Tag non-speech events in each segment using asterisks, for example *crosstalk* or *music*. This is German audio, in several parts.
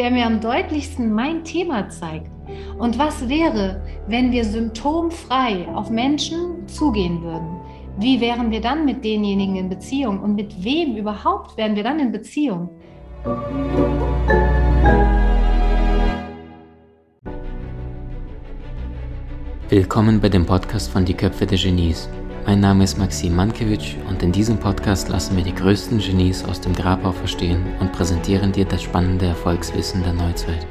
der mir am deutlichsten mein Thema zeigt. Und was wäre, wenn wir symptomfrei auf Menschen zugehen würden? Wie wären wir dann mit denjenigen in Beziehung? Und mit wem überhaupt wären wir dann in Beziehung? Willkommen bei dem Podcast von Die Köpfe der Genies. Mein Name ist Maxim Mankewitsch und in diesem Podcast lassen wir die größten Genies aus dem Grabau verstehen und präsentieren dir das spannende Erfolgswissen der Neuzeit.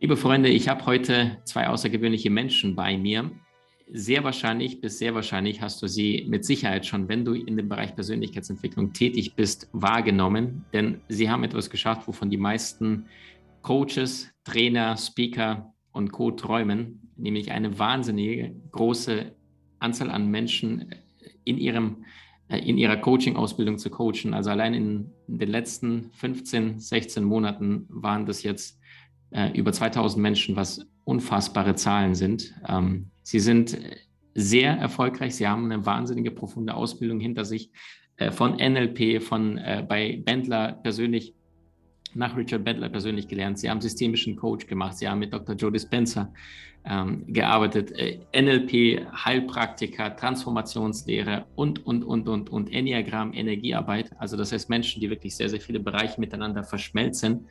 Liebe Freunde, ich habe heute zwei außergewöhnliche Menschen bei mir. Sehr wahrscheinlich, bis sehr wahrscheinlich hast du sie mit Sicherheit schon, wenn du in dem Bereich Persönlichkeitsentwicklung tätig bist, wahrgenommen. Denn sie haben etwas geschafft, wovon die meisten Coaches, Trainer, Speaker und Co. träumen, nämlich eine wahnsinnige große Anzahl an Menschen in, ihrem, äh, in ihrer Coaching-Ausbildung zu coachen. Also allein in den letzten 15, 16 Monaten waren das jetzt äh, über 2000 Menschen, was unfassbare Zahlen sind. Ähm, sie sind sehr erfolgreich. Sie haben eine wahnsinnige, profunde Ausbildung hinter sich äh, von NLP, von bei Bendler persönlich nach Richard Bentler persönlich gelernt. Sie haben systemischen Coach gemacht. Sie haben mit Dr. Joe Dispenza ähm, gearbeitet. Äh, NLP, Heilpraktiker, Transformationslehre und, und, und, und, und Enneagramm, Energiearbeit. Also das heißt Menschen, die wirklich sehr, sehr viele Bereiche miteinander verschmelzen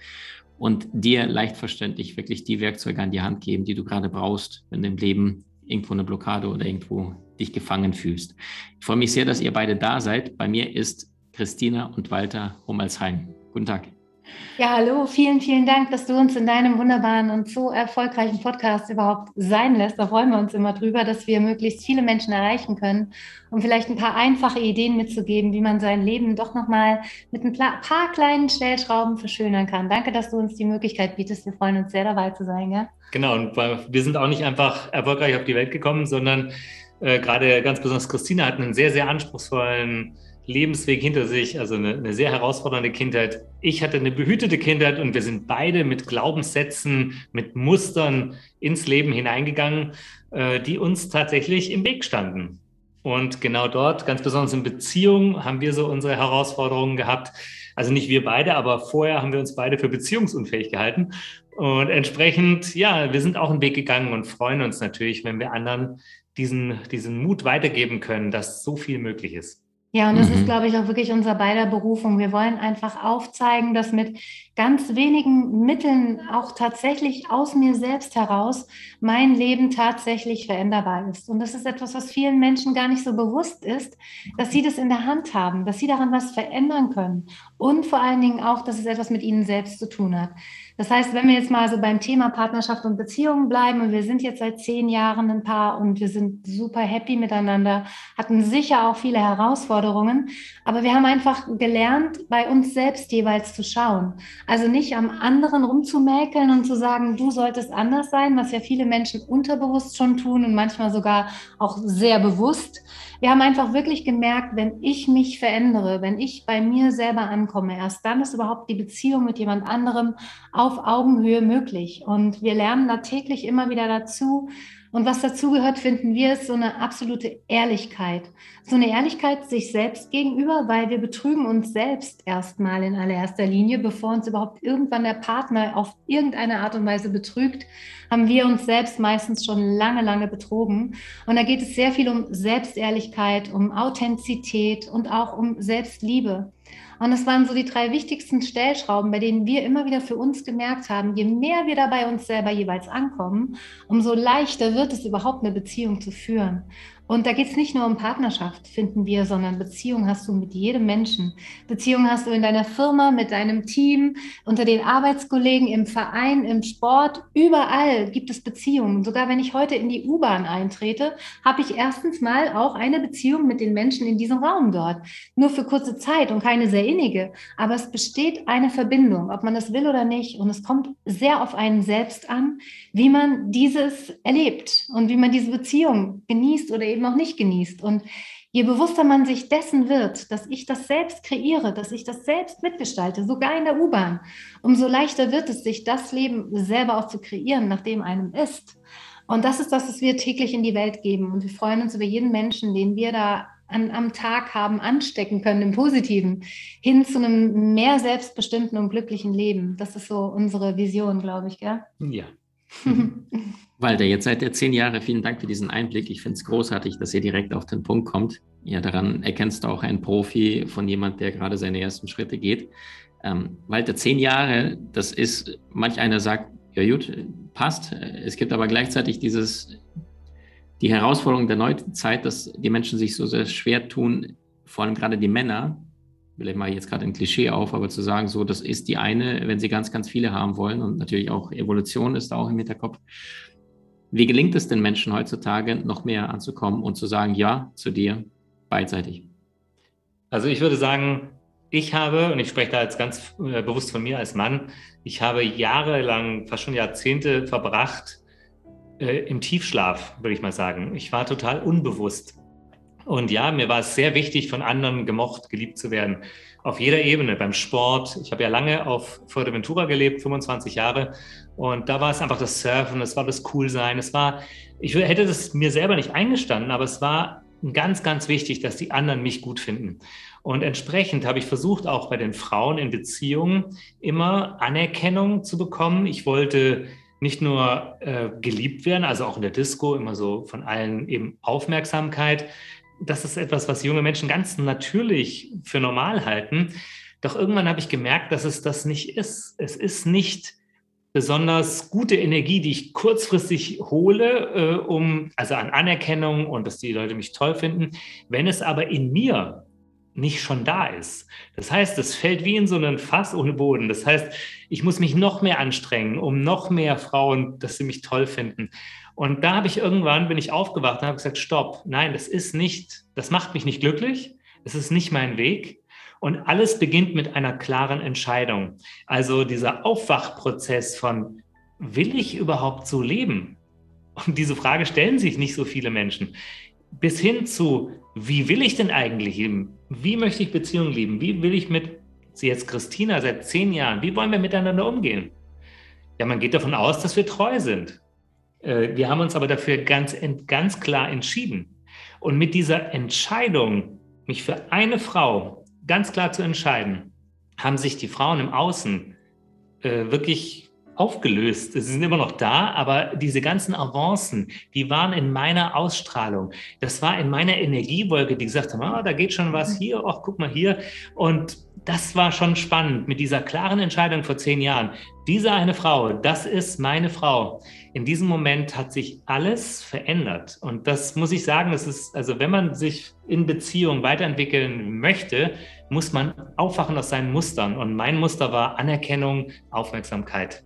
und dir leicht verständlich wirklich die Werkzeuge an die Hand geben, die du gerade brauchst, wenn im Leben irgendwo eine Blockade oder irgendwo dich gefangen fühlst. Ich freue mich sehr, dass ihr beide da seid. Bei mir ist Christina und Walter Hummelsheim. Guten Tag. Ja, hallo, vielen, vielen Dank, dass du uns in deinem wunderbaren und so erfolgreichen Podcast überhaupt sein lässt. Da freuen wir uns immer drüber, dass wir möglichst viele Menschen erreichen können, um vielleicht ein paar einfache Ideen mitzugeben, wie man sein Leben doch nochmal mit ein paar kleinen Stellschrauben verschönern kann. Danke, dass du uns die Möglichkeit bietest. Wir freuen uns sehr dabei zu sein. Ja? Genau, und wir sind auch nicht einfach erfolgreich auf die Welt gekommen, sondern äh, gerade ganz besonders Christina hat einen sehr, sehr anspruchsvollen Lebensweg hinter sich, also eine, eine, sehr herausfordernde Kindheit. Ich hatte eine behütete Kindheit und wir sind beide mit Glaubenssätzen, mit Mustern ins Leben hineingegangen, äh, die uns tatsächlich im Weg standen. Und genau dort, ganz besonders in Beziehungen, haben wir so unsere Herausforderungen gehabt. Also nicht wir beide, aber vorher haben wir uns beide für beziehungsunfähig gehalten. Und entsprechend, ja, wir sind auch einen Weg gegangen und freuen uns natürlich, wenn wir anderen diesen, diesen Mut weitergeben können, dass so viel möglich ist. Ja, und das mhm. ist, glaube ich, auch wirklich unser beider Berufung. Wir wollen einfach aufzeigen, dass mit ganz wenigen Mitteln auch tatsächlich aus mir selbst heraus mein Leben tatsächlich veränderbar ist. Und das ist etwas, was vielen Menschen gar nicht so bewusst ist, dass sie das in der Hand haben, dass sie daran was verändern können. Und vor allen Dingen auch, dass es etwas mit ihnen selbst zu tun hat. Das heißt, wenn wir jetzt mal so beim Thema Partnerschaft und Beziehungen bleiben und wir sind jetzt seit zehn Jahren ein Paar und wir sind super happy miteinander, hatten sicher auch viele Herausforderungen, aber wir haben einfach gelernt, bei uns selbst jeweils zu schauen. Also nicht am anderen rumzumäkeln und zu sagen, du solltest anders sein, was ja viele Menschen unterbewusst schon tun und manchmal sogar auch sehr bewusst. Wir haben einfach wirklich gemerkt, wenn ich mich verändere, wenn ich bei mir selber ankomme, erst dann ist überhaupt die Beziehung mit jemand anderem auf Augenhöhe möglich. Und wir lernen da täglich immer wieder dazu. Und was dazugehört, finden wir, ist so eine absolute Ehrlichkeit. So eine Ehrlichkeit sich selbst gegenüber, weil wir betrügen uns selbst erstmal in allererster Linie, bevor uns überhaupt irgendwann der Partner auf irgendeine Art und Weise betrügt, haben wir uns selbst meistens schon lange, lange betrogen. Und da geht es sehr viel um Selbstehrlichkeit, um Authentizität und auch um Selbstliebe. Und das waren so die drei wichtigsten Stellschrauben, bei denen wir immer wieder für uns gemerkt haben, je mehr wir dabei uns selber jeweils ankommen, umso leichter wird es überhaupt eine Beziehung zu führen. Und da geht es nicht nur um Partnerschaft, finden wir, sondern Beziehung hast du mit jedem Menschen. Beziehung hast du in deiner Firma, mit deinem Team, unter den Arbeitskollegen, im Verein, im Sport. Überall gibt es Beziehungen. Sogar wenn ich heute in die U-Bahn eintrete, habe ich erstens mal auch eine Beziehung mit den Menschen in diesem Raum dort. Nur für kurze Zeit und keine sehr innige. Aber es besteht eine Verbindung, ob man das will oder nicht. Und es kommt sehr auf einen selbst an, wie man dieses erlebt und wie man diese Beziehung genießt oder eben auch nicht genießt. Und je bewusster man sich dessen wird, dass ich das selbst kreiere, dass ich das selbst mitgestalte, sogar in der U-Bahn, umso leichter wird es, sich das Leben selber auch zu kreieren, nach dem einem ist. Und das ist das, was wir täglich in die Welt geben. Und wir freuen uns über jeden Menschen, den wir da an, am Tag haben anstecken können, im Positiven, hin zu einem mehr selbstbestimmten und glücklichen Leben. Das ist so unsere Vision, glaube ich, gell? Ja. *laughs* Walter, jetzt seid ihr zehn Jahre. Vielen Dank für diesen Einblick. Ich finde es großartig, dass ihr direkt auf den Punkt kommt. Ja, daran erkennst du auch einen Profi von jemand, der gerade seine ersten Schritte geht. Ähm, Walter, zehn Jahre, das ist, manch einer sagt, ja gut, passt. Es gibt aber gleichzeitig dieses, die Herausforderung der neuen Zeit, dass die Menschen sich so sehr schwer tun, vor allem gerade die Männer, vielleicht mache ich jetzt gerade ein Klischee auf, aber zu sagen, so, das ist die eine, wenn sie ganz, ganz viele haben wollen und natürlich auch Evolution ist da auch im Hinterkopf. Wie gelingt es den Menschen heutzutage, noch mehr anzukommen und zu sagen, ja, zu dir, beidseitig? Also ich würde sagen, ich habe, und ich spreche da jetzt ganz äh, bewusst von mir als Mann, ich habe jahrelang, fast schon Jahrzehnte verbracht äh, im Tiefschlaf, würde ich mal sagen. Ich war total unbewusst. Und ja, mir war es sehr wichtig, von anderen gemocht, geliebt zu werden. Auf jeder Ebene, beim Sport. Ich habe ja lange auf Fuerteventura gelebt, 25 Jahre. Und da war es einfach das Surfen, es war das Coolsein. Es war, ich hätte das mir selber nicht eingestanden, aber es war ganz, ganz wichtig, dass die anderen mich gut finden. Und entsprechend habe ich versucht, auch bei den Frauen in Beziehungen immer Anerkennung zu bekommen. Ich wollte nicht nur äh, geliebt werden, also auch in der Disco immer so von allen eben Aufmerksamkeit. Das ist etwas, was junge Menschen ganz natürlich für normal halten. Doch irgendwann habe ich gemerkt, dass es das nicht ist. Es ist nicht besonders gute Energie, die ich kurzfristig hole, äh, um also an Anerkennung und dass die Leute mich toll finden. Wenn es aber in mir nicht schon da ist. Das heißt, es fällt wie in so einen Fass ohne Boden. Das heißt, ich muss mich noch mehr anstrengen, um noch mehr Frauen, dass sie mich toll finden. Und da habe ich irgendwann, bin ich aufgewacht und habe gesagt, stopp, nein, das ist nicht, das macht mich nicht glücklich, es ist nicht mein Weg. Und alles beginnt mit einer klaren Entscheidung. Also dieser Aufwachprozess von, will ich überhaupt so leben? Und diese Frage stellen sich nicht so viele Menschen. Bis hin zu, wie will ich denn eigentlich leben? Wie möchte ich Beziehungen leben? Wie will ich mit, sie jetzt Christina seit zehn Jahren, wie wollen wir miteinander umgehen? Ja, man geht davon aus, dass wir treu sind. Äh, wir haben uns aber dafür ganz, ganz klar entschieden. Und mit dieser Entscheidung, mich für eine Frau ganz klar zu entscheiden, haben sich die Frauen im Außen äh, wirklich aufgelöst. Sie sind immer noch da, aber diese ganzen Avancen, die waren in meiner Ausstrahlung. Das war in meiner Energiewolke, die gesagt haben, ah, da geht schon was hier, ach, guck mal hier. Und das war schon spannend mit dieser klaren Entscheidung vor zehn Jahren. Diese eine Frau, das ist meine Frau. In diesem Moment hat sich alles verändert. Und das muss ich sagen, das ist, also wenn man sich in Beziehung weiterentwickeln möchte, muss man aufwachen aus seinen Mustern. Und mein Muster war Anerkennung, Aufmerksamkeit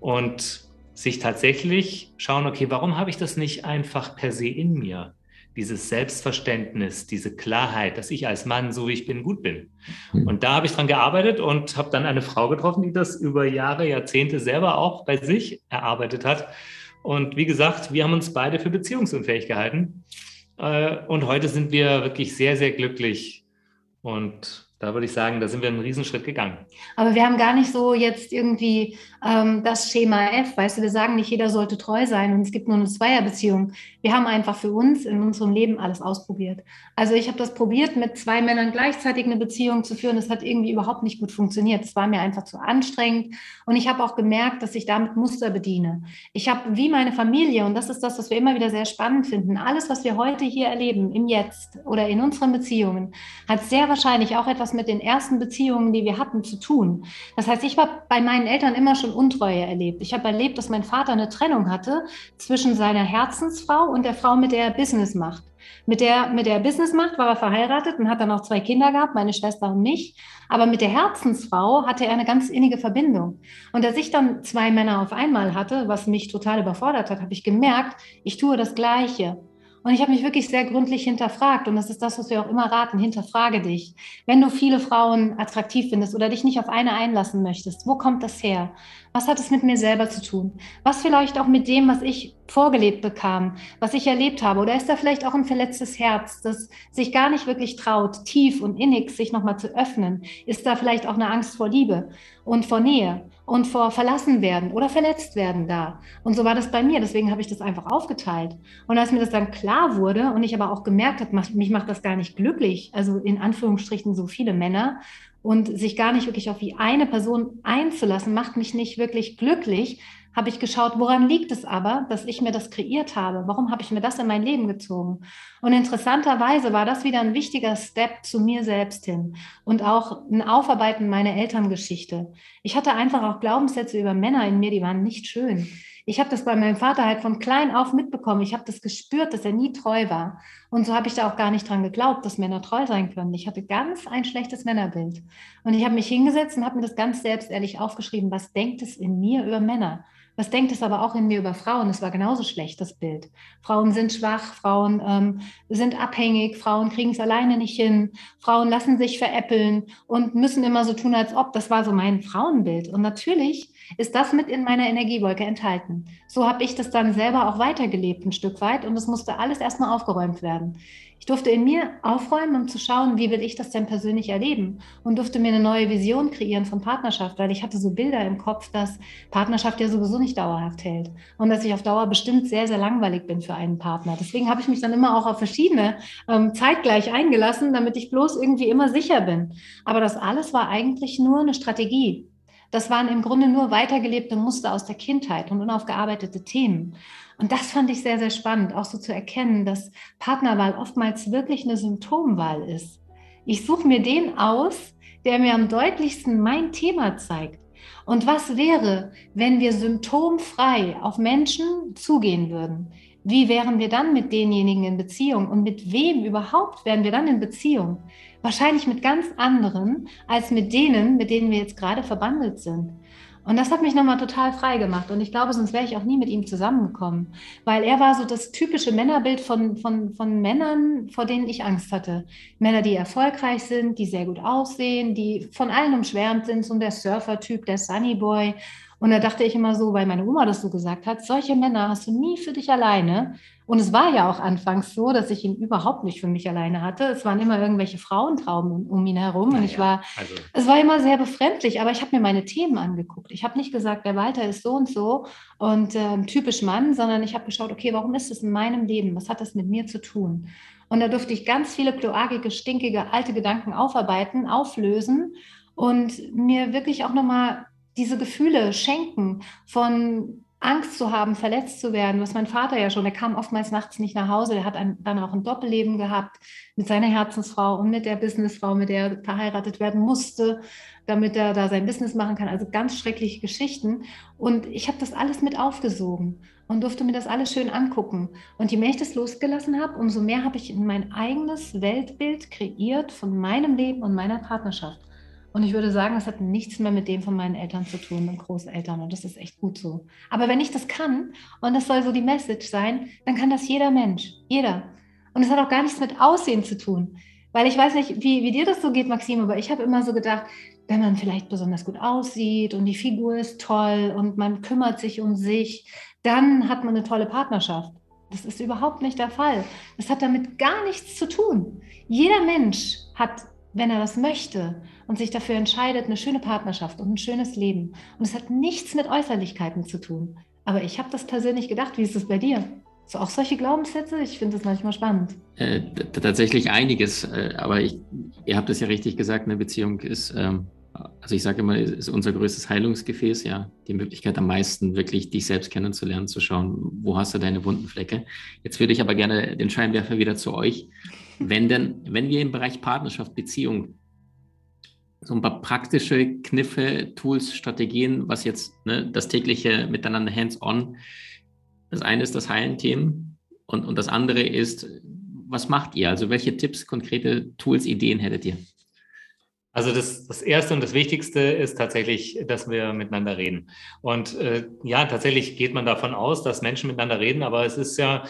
und sich tatsächlich schauen, okay, warum habe ich das nicht einfach per se in mir? Dieses Selbstverständnis, diese Klarheit, dass ich als Mann, so wie ich bin, gut bin. Hm. Und da habe ich dran gearbeitet und habe dann eine Frau getroffen, die das über Jahre, Jahrzehnte selber auch bei sich erarbeitet hat. Und wie gesagt, wir haben uns beide für beziehungsunfähig gehalten. Äh, und heute sind wir wirklich sehr, sehr glücklich. Und da würde ich sagen, da sind wir einen Riesenschritt gegangen. Aber wir haben gar nicht so jetzt irgendwie ähm, das Schema F, weißt du, wir sagen nicht, jeder sollte treu sein und es gibt nur eine Zweierbeziehung. Wir haben einfach für uns in unserem Leben alles ausprobiert. Also ich habe das probiert, mit zwei Männern gleichzeitig eine Beziehung zu führen. Das hat irgendwie überhaupt nicht gut funktioniert. Es war mir einfach zu anstrengend und ich habe auch gemerkt, dass ich damit Muster bediene. Ich habe wie meine Familie, und das ist das, was wir immer wieder sehr spannend finden, alles, was wir heute hier erleben, im Jetzt oder in unseren Beziehungen, hat sehr wahrscheinlich auch etwas mit den ersten Beziehungen, die wir hatten, zu tun. Das heißt, ich war bei meinen Eltern immer schon Untreue erlebt. Ich habe erlebt, dass mein Vater eine Trennung hatte zwischen seiner Herzensfrau und der Frau, mit der er Business macht. Mit der, mit der er Business macht, war er verheiratet und hat dann auch zwei Kinder gehabt, meine Schwester und mich. Aber mit der Herzensfrau hatte er eine ganz innige Verbindung. Und als ich dann zwei Männer auf einmal hatte, was mich total überfordert hat, habe ich gemerkt, ich tue das Gleiche. Und ich habe mich wirklich sehr gründlich hinterfragt. Und das ist das, was wir auch immer raten. Hinterfrage dich. Wenn du viele Frauen attraktiv findest oder dich nicht auf eine einlassen möchtest, wo kommt das her? Was hat es mit mir selber zu tun? Was vielleicht auch mit dem, was ich vorgelebt bekam, was ich erlebt habe? Oder ist da vielleicht auch ein verletztes Herz, das sich gar nicht wirklich traut, tief und innig sich nochmal zu öffnen? Ist da vielleicht auch eine Angst vor Liebe und vor Nähe und vor verlassen werden oder verletzt werden da? Und so war das bei mir. Deswegen habe ich das einfach aufgeteilt. Und als mir das dann klar wurde und ich aber auch gemerkt habe, mich macht das gar nicht glücklich, also in Anführungsstrichen so viele Männer, und sich gar nicht wirklich auf die eine Person einzulassen, macht mich nicht wirklich glücklich, habe ich geschaut, woran liegt es aber, dass ich mir das kreiert habe? Warum habe ich mir das in mein Leben gezogen? Und interessanterweise war das wieder ein wichtiger Step zu mir selbst hin und auch ein Aufarbeiten meiner Elterngeschichte. Ich hatte einfach auch Glaubenssätze über Männer in mir, die waren nicht schön. Ich habe das bei meinem Vater halt von klein auf mitbekommen. Ich habe das gespürt, dass er nie treu war. Und so habe ich da auch gar nicht dran geglaubt, dass Männer treu sein können. Ich hatte ganz ein schlechtes Männerbild. Und ich habe mich hingesetzt und habe mir das ganz selbst ehrlich aufgeschrieben, was denkt es in mir über Männer? Was denkt es aber auch in mir über Frauen? Es war genauso schlecht, das Bild. Frauen sind schwach, Frauen ähm, sind abhängig, Frauen kriegen es alleine nicht hin, Frauen lassen sich veräppeln und müssen immer so tun, als ob. Das war so mein Frauenbild. Und natürlich ist das mit in meiner Energiewolke enthalten. So habe ich das dann selber auch weitergelebt ein Stück weit und es musste alles erstmal aufgeräumt werden. Ich durfte in mir aufräumen, um zu schauen, wie will ich das denn persönlich erleben und durfte mir eine neue Vision kreieren von Partnerschaft, weil ich hatte so Bilder im Kopf, dass Partnerschaft ja sowieso nicht dauerhaft hält und dass ich auf Dauer bestimmt sehr, sehr langweilig bin für einen Partner. Deswegen habe ich mich dann immer auch auf verschiedene ähm, zeitgleich eingelassen, damit ich bloß irgendwie immer sicher bin. Aber das alles war eigentlich nur eine Strategie. Das waren im Grunde nur weitergelebte Muster aus der Kindheit und unaufgearbeitete Themen. Und das fand ich sehr, sehr spannend, auch so zu erkennen, dass Partnerwahl oftmals wirklich eine Symptomwahl ist. Ich suche mir den aus, der mir am deutlichsten mein Thema zeigt. Und was wäre, wenn wir symptomfrei auf Menschen zugehen würden? Wie wären wir dann mit denjenigen in Beziehung und mit wem überhaupt wären wir dann in Beziehung? Wahrscheinlich mit ganz anderen als mit denen, mit denen wir jetzt gerade verbandelt sind. Und das hat mich nochmal total frei gemacht. Und ich glaube, sonst wäre ich auch nie mit ihm zusammengekommen. Weil er war so das typische Männerbild von, von, von Männern, vor denen ich Angst hatte. Männer, die erfolgreich sind, die sehr gut aussehen, die von allen umschwärmt sind, so der Surfer-Typ, der Sunnyboy. Und da dachte ich immer so, weil meine Oma das so gesagt hat, solche Männer hast du nie für dich alleine. Und es war ja auch anfangs so, dass ich ihn überhaupt nicht für mich alleine hatte. Es waren immer irgendwelche Frauentrauben um, ihn herum. und ich war, also. es war immer sehr befremdlich, aber ich habe mir meine Themen angeguckt. Ich habe nicht gesagt, der Walter ist so und so und äh, typisch Mann, sondern ich habe geschaut, okay, warum ist das in meinem Leben? Was hat das mit mir zu tun? Und da durfte ich ganz viele kloakige, stinkige, alte Gedanken aufarbeiten, auflösen und mir wirklich auch nochmal diese Gefühle schenken von Angst zu haben, verletzt zu werden, was mein Vater ja schon, der kam oftmals nachts nicht nach Hause, der hat ein, dann auch ein Doppelleben gehabt mit seiner Herzensfrau und mit der Businessfrau, mit der er verheiratet werden musste, damit er da sein Business machen kann. Also ganz schreckliche Geschichten. Und ich habe das alles mit aufgesogen und durfte mir das alles schön angucken. Und je mehr ich das losgelassen habe, umso mehr habe ich mein eigenes Weltbild kreiert von meinem Leben und meiner Partnerschaft. Und ich würde sagen, es hat nichts mehr mit dem von meinen Eltern zu tun und Großeltern. Und das ist echt gut so. Aber wenn ich das kann, und das soll so die Message sein, dann kann das jeder Mensch. Jeder. Und es hat auch gar nichts mit Aussehen zu tun. Weil ich weiß nicht, wie, wie dir das so geht, Maxim, aber ich habe immer so gedacht, wenn man vielleicht besonders gut aussieht und die Figur ist toll und man kümmert sich um sich, dann hat man eine tolle Partnerschaft. Das ist überhaupt nicht der Fall. Das hat damit gar nichts zu tun. Jeder Mensch hat wenn er das möchte und sich dafür entscheidet, eine schöne Partnerschaft und ein schönes Leben. Und es hat nichts mit Äußerlichkeiten zu tun. Aber ich habe das persönlich gedacht. Wie ist es bei dir? So auch solche Glaubenssätze? Ich finde das manchmal spannend. Äh, tatsächlich einiges. Äh, aber ich, ihr habt es ja richtig gesagt, eine Beziehung ist, ähm, also ich sage immer, ist unser größtes Heilungsgefäß, ja. Die Möglichkeit am meisten wirklich dich selbst kennenzulernen, zu schauen, wo hast du deine wunden Flecke. Jetzt würde ich aber gerne den Scheinwerfer wieder zu euch wenn denn, wenn wir im Bereich Partnerschaft, Beziehung so ein paar praktische Kniffe, Tools, Strategien, was jetzt ne, das tägliche Miteinander hands-on, das eine ist das Heilen-Themen und, und das andere ist, was macht ihr? Also welche Tipps, konkrete Tools, Ideen hättet ihr? Also das, das Erste und das Wichtigste ist tatsächlich, dass wir miteinander reden. Und äh, ja, tatsächlich geht man davon aus, dass Menschen miteinander reden, aber es ist ja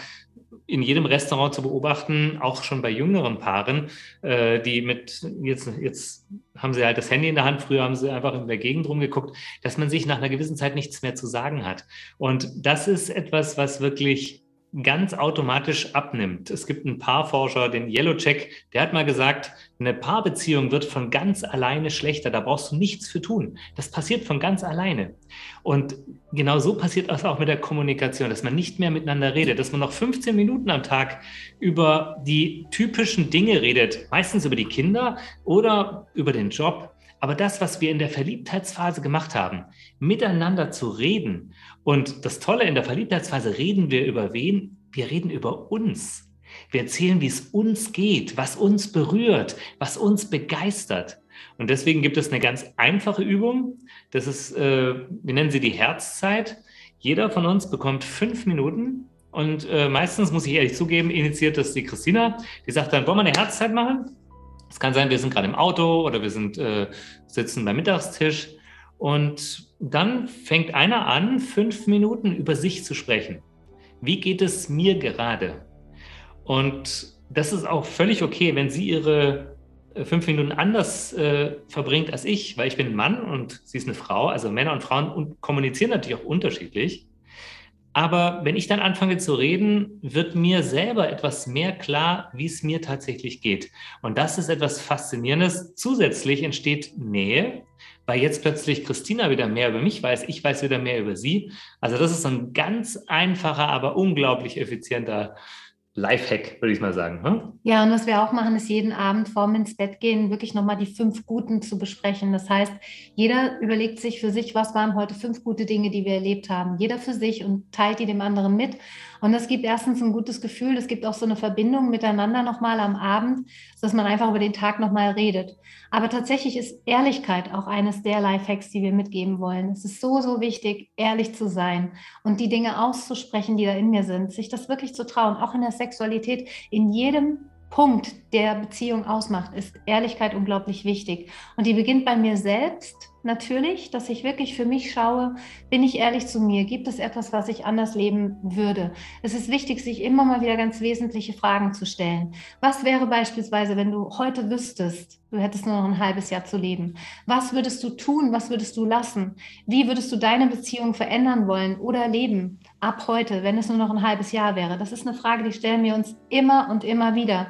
in jedem Restaurant zu beobachten, auch schon bei jüngeren Paaren, äh, die mit, jetzt, jetzt haben sie halt das Handy in der Hand, früher haben sie einfach in der Gegend rumgeguckt, dass man sich nach einer gewissen Zeit nichts mehr zu sagen hat. Und das ist etwas, was wirklich ganz automatisch abnimmt. Es gibt einen Paarforscher, den Yellowcheck, der hat mal gesagt, eine Paarbeziehung wird von ganz alleine schlechter. Da brauchst du nichts für tun. Das passiert von ganz alleine. Und genau so passiert das auch mit der Kommunikation, dass man nicht mehr miteinander redet, dass man noch 15 Minuten am Tag über die typischen Dinge redet, meistens über die Kinder oder über den Job. Aber das, was wir in der Verliebtheitsphase gemacht haben, miteinander zu reden. Und das Tolle in der Verliebtheitsphase reden wir über wen? Wir reden über uns. Wir erzählen, wie es uns geht, was uns berührt, was uns begeistert. Und deswegen gibt es eine ganz einfache Übung. Das ist, äh, wir nennen sie die Herzzeit. Jeder von uns bekommt fünf Minuten. Und äh, meistens muss ich ehrlich zugeben, initiiert das die Christina. Die sagt dann, wollen wir eine Herzzeit machen? Es kann sein, wir sind gerade im Auto oder wir sind, äh, sitzen beim Mittagstisch. Und dann fängt einer an, fünf Minuten über sich zu sprechen. Wie geht es mir gerade? Und das ist auch völlig okay, wenn sie ihre äh, fünf Minuten anders äh, verbringt als ich, weil ich bin ein Mann und sie ist eine Frau. Also Männer und Frauen kommunizieren natürlich auch unterschiedlich. Aber wenn ich dann anfange zu reden, wird mir selber etwas mehr klar, wie es mir tatsächlich geht. Und das ist etwas Faszinierendes. Zusätzlich entsteht Nähe, weil jetzt plötzlich Christina wieder mehr über mich weiß, ich weiß wieder mehr über sie. Also das ist ein ganz einfacher, aber unglaublich effizienter Lifehack, würde ich mal sagen. Hm? Ja, und was wir auch machen, ist jeden Abend vorm ins Bett gehen, wirklich nochmal die fünf Guten zu besprechen. Das heißt, jeder überlegt sich für sich, was waren heute fünf gute Dinge, die wir erlebt haben. Jeder für sich und teilt die dem anderen mit. Und das gibt erstens ein gutes Gefühl, es gibt auch so eine Verbindung miteinander nochmal am Abend, dass man einfach über den Tag nochmal redet. Aber tatsächlich ist Ehrlichkeit auch eines der Lifehacks, die wir mitgeben wollen. Es ist so, so wichtig, ehrlich zu sein und die Dinge auszusprechen, die da in mir sind, sich das wirklich zu trauen, auch in der Sexualität, in jedem Punkt, der Beziehung ausmacht, ist Ehrlichkeit unglaublich wichtig. Und die beginnt bei mir selbst natürlich, dass ich wirklich für mich schaue, bin ich ehrlich zu mir? Gibt es etwas, was ich anders leben würde? Es ist wichtig, sich immer mal wieder ganz wesentliche Fragen zu stellen. Was wäre beispielsweise, wenn du heute wüsstest, du hättest nur noch ein halbes Jahr zu leben? Was würdest du tun? Was würdest du lassen? Wie würdest du deine Beziehung verändern wollen oder leben ab heute, wenn es nur noch ein halbes Jahr wäre? Das ist eine Frage, die stellen wir uns immer und immer wieder.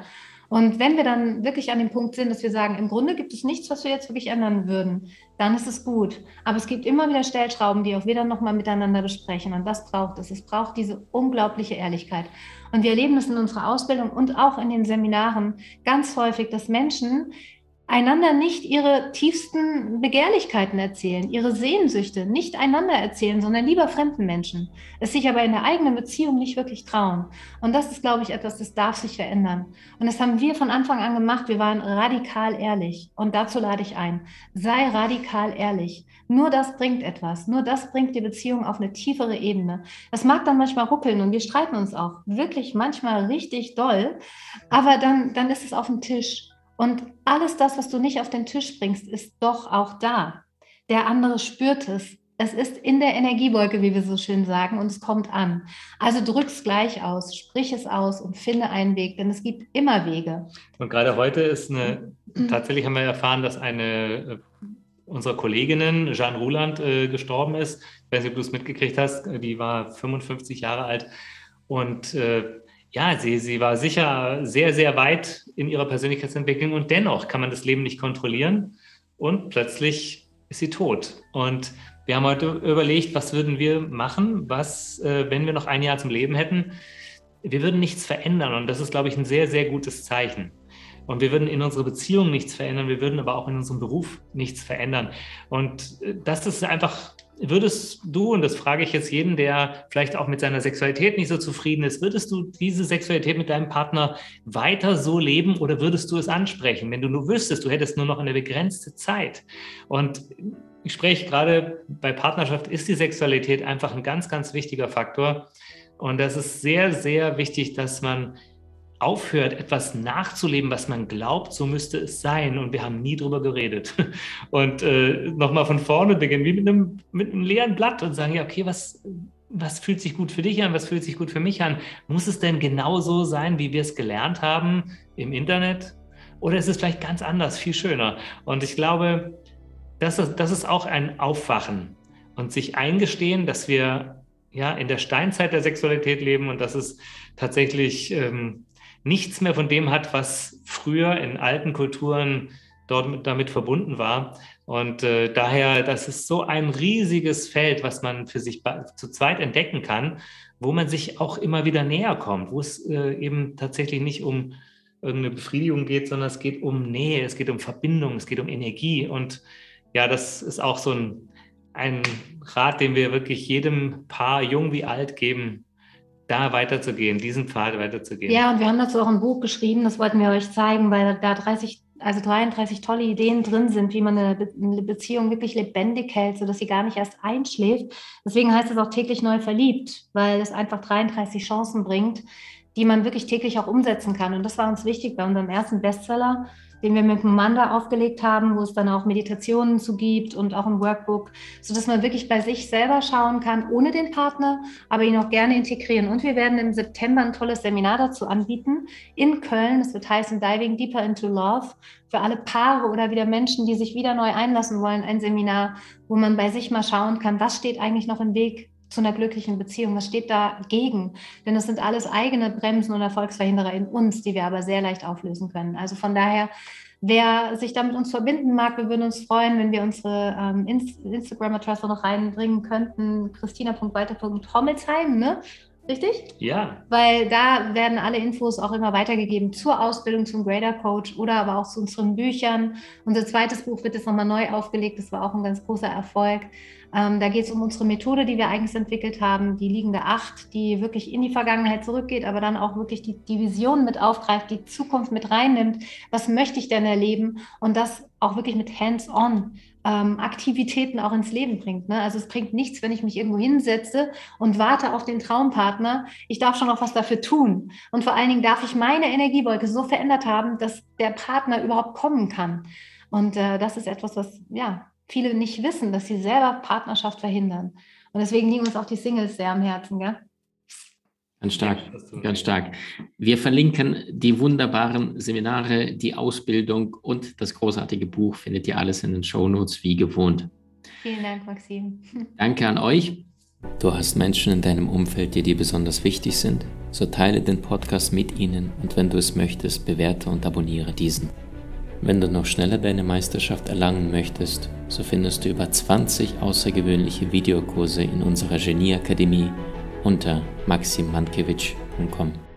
Und wenn wir dann wirklich an dem Punkt sind, dass wir sagen, im Grunde gibt es nichts, was wir jetzt wirklich ändern würden, dann ist es gut. Aber es gibt immer wieder Stellschrauben, die auch wieder nochmal miteinander besprechen. Und das braucht es. Es braucht diese unglaubliche Ehrlichkeit. Und wir erleben das in unserer Ausbildung und auch in den Seminaren ganz häufig, dass Menschen einander nicht ihre tiefsten Begehrlichkeiten erzählen, ihre Sehnsüchte nicht einander erzählen, sondern lieber fremden Menschen, es sich aber in der eigenen Beziehung nicht wirklich trauen. Und das ist, glaube ich, etwas, das darf sich verändern. Und das haben wir von Anfang an gemacht. Wir waren radikal ehrlich. Und dazu lade ich ein. Sei radikal ehrlich. Nur das bringt etwas. Nur das bringt die Beziehung auf eine tiefere Ebene. Das mag dann manchmal ruckeln und wir streiten uns auch wirklich manchmal richtig doll. Aber dann, dann ist es auf dem Tisch. Und alles das, was du nicht auf den Tisch bringst, ist doch auch da. Der andere spürt es. Es ist in der Energiewolke, wie wir so schön sagen, und es kommt an. Also drück es gleich aus, sprich es aus und finde einen Weg, denn es gibt immer Wege. Und gerade heute ist eine, tatsächlich haben wir erfahren, dass eine äh, unserer Kolleginnen, Jeanne Ruland, äh, gestorben ist. Ich weiß nicht, ob du es mitgekriegt hast. Die war 55 Jahre alt und äh, ja, sie, sie war sicher sehr, sehr weit in ihrer Persönlichkeitsentwicklung und dennoch kann man das Leben nicht kontrollieren und plötzlich ist sie tot. Und wir haben heute überlegt, was würden wir machen, was, äh, wenn wir noch ein Jahr zum Leben hätten. Wir würden nichts verändern und das ist, glaube ich, ein sehr, sehr gutes Zeichen. Und wir würden in unserer Beziehung nichts verändern, wir würden aber auch in unserem Beruf nichts verändern. Und äh, das ist einfach würdest du, und das frage ich jetzt jeden, der vielleicht auch mit seiner Sexualität nicht so zufrieden ist, würdest du diese Sexualität mit deinem Partner weiter so leben oder würdest du es ansprechen, wenn du nur wüsstest, du hättest nur noch eine begrenzte Zeit? Und ich spreche gerade bei Partnerschaft, ist die Sexualität einfach ein ganz, ganz wichtiger Faktor. Und das ist sehr, sehr wichtig, dass man aufhört, etwas nachzuleben, was man glaubt, so müsste es sein. Und wir haben nie drüber geredet. *laughs* Und äh, nochmal von vorne beginnen, wie mit einem, mit einem leeren Blatt und sagen, ja, okay, was, was fühlt sich gut für dich an, was fühlt sich gut für mich an? Muss es denn genau so sein, wie wir es gelernt haben im Internet? Oder ist es vielleicht ganz anders, viel schöner? Und ich glaube, das ist, das ist auch ein Aufwachen und sich eingestehen, dass wir ja in der Steinzeit der Sexualität leben und dass es tatsächlich ähm, nichts mehr von dem hat, was früher in alten Kulturen dort damit verbunden war. Und äh, daher, das ist so ein riesiges Feld, was man für sich zu zweit entdecken kann, wo man sich auch immer wieder näher kommt, wo es äh, eben tatsächlich nicht um irgendeine Befriedigung geht, sondern es geht um Nähe, es geht um Verbindung, es geht um Energie. Und ja, das ist auch so ein, ein Rat, den wir wirklich jedem Paar, jung wie alt, geben, da weiterzugehen, diesen Pfad weiterzugehen. Ja, und wir haben dazu auch ein Buch geschrieben, das wollten wir euch zeigen, weil da 30, also 33 tolle Ideen drin sind, wie man eine, eine Beziehung wirklich lebendig hält, sodass sie gar nicht erst einschläft. Deswegen heißt es auch täglich neu verliebt, weil es einfach 33 Chancen bringt, die man wirklich täglich auch umsetzen kann. Und das war uns wichtig bei unserem ersten Bestseller den wir mit Manda aufgelegt haben, wo es dann auch Meditationen zu gibt und auch ein Workbook, sodass man wirklich bei sich selber schauen kann, ohne den Partner, aber ihn auch gerne integrieren. Und wir werden im September ein tolles Seminar dazu anbieten in Köln. Das wird heißen Diving Deeper into Love für alle Paare oder wieder Menschen, die sich wieder neu einlassen wollen. Ein Seminar, wo man bei sich mal schauen kann, was steht eigentlich noch im Weg zu einer glücklichen Beziehung? Was steht dagegen? Denn es sind alles eigene Bremsen und Erfolgsverhinderer in uns, die wir aber sehr leicht auflösen können. Also von daher, wer sich da mit uns verbinden mag, wir würden uns freuen, wenn wir unsere ähm, Instagram-Adresse noch reinbringen könnten. Christina.walter.hommelsheim, ne? Richtig? Ja. Weil da werden alle Infos auch immer weitergegeben zur Ausbildung zum Grader Coach oder aber auch zu unseren Büchern. Unser zweites Buch wird jetzt nochmal neu aufgelegt. Das war auch ein ganz großer Erfolg. Ähm, da geht es um unsere Methode, die wir eigens entwickelt haben, die liegende Acht, die wirklich in die Vergangenheit zurückgeht, aber dann auch wirklich die, die Vision mit aufgreift, die Zukunft mit reinnimmt. Was möchte ich denn erleben? Und das auch wirklich mit Hands-on. Ähm, Aktivitäten auch ins Leben bringt. Ne? Also es bringt nichts, wenn ich mich irgendwo hinsetze und warte auf den Traumpartner. Ich darf schon noch was dafür tun. Und vor allen Dingen darf ich meine Energiewolke so verändert haben, dass der Partner überhaupt kommen kann. Und äh, das ist etwas, was ja viele nicht wissen, dass sie selber Partnerschaft verhindern. Und deswegen liegen uns auch die Singles sehr am Herzen, gell? Ganz stark, ganz stark. Wir verlinken die wunderbaren Seminare, die Ausbildung und das großartige Buch findet ihr alles in den Shownotes wie gewohnt. Vielen Dank, Maxim. *laughs* Danke an euch. Du hast Menschen in deinem Umfeld, die dir besonders wichtig sind? So teile den Podcast mit ihnen und wenn du es möchtest, bewerte und abonniere diesen. Wenn du noch schneller deine Meisterschaft erlangen möchtest, so findest du über 20 außergewöhnliche Videokurse in unserer Genieakademie unter maximmankiewicz.com.